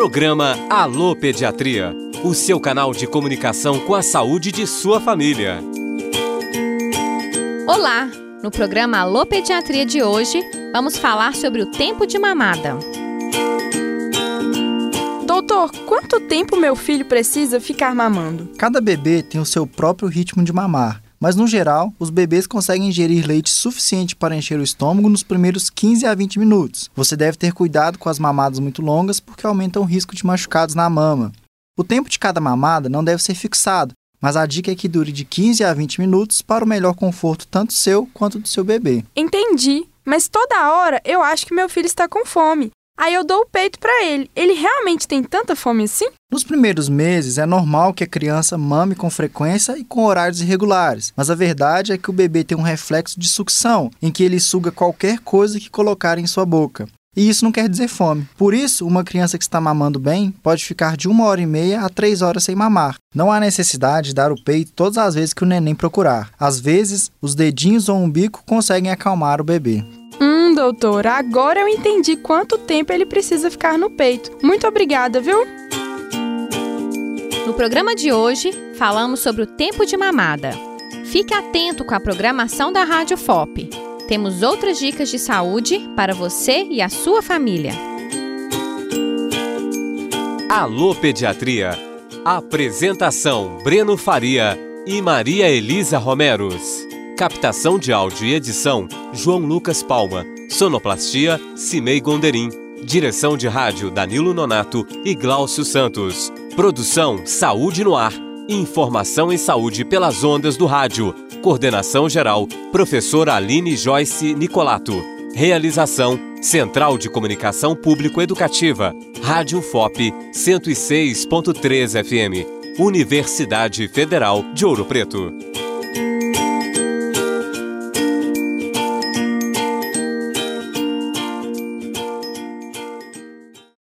Programa Alô Pediatria, o seu canal de comunicação com a saúde de sua família. Olá! No programa Alô Pediatria de hoje, vamos falar sobre o tempo de mamada. Doutor, quanto tempo meu filho precisa ficar mamando? Cada bebê tem o seu próprio ritmo de mamar, mas no geral, os bebês conseguem ingerir leite suficiente para encher o estômago nos primeiros 15 a 20 minutos. Você deve ter cuidado com as mamadas muito longas porque aumentam o risco de machucados na mama. O tempo de cada mamada não deve ser fixado, mas a dica é que dure de 15 a 20 minutos para o melhor conforto tanto seu quanto do seu bebê. Entendi, mas toda hora eu acho que meu filho está com fome. Aí eu dou o peito para ele. Ele realmente tem tanta fome assim? Nos primeiros meses é normal que a criança mame com frequência e com horários irregulares, mas a verdade é que o bebê tem um reflexo de sucção, em que ele suga qualquer coisa que colocar em sua boca. E isso não quer dizer fome. Por isso, uma criança que está mamando bem pode ficar de uma hora e meia a três horas sem mamar. Não há necessidade de dar o peito todas as vezes que o neném procurar. Às vezes, os dedinhos ou um bico conseguem acalmar o bebê. Doutor, agora eu entendi quanto tempo ele precisa ficar no peito. Muito obrigada, viu? No programa de hoje, falamos sobre o tempo de mamada. Fique atento com a programação da Rádio FOP. Temos outras dicas de saúde para você e a sua família. Alô Pediatria. Apresentação: Breno Faria e Maria Elisa Romeros. Captação de áudio e edição: João Lucas Palma. Sonoplastia: Cimei Gonderim. Direção de rádio: Danilo Nonato e Gláucio Santos. Produção: Saúde no Ar. Informação em saúde pelas ondas do rádio. Coordenação geral: Professora Aline Joyce Nicolato. Realização: Central de Comunicação Público Educativa. Rádio FOP 106.3 FM. Universidade Federal de Ouro Preto.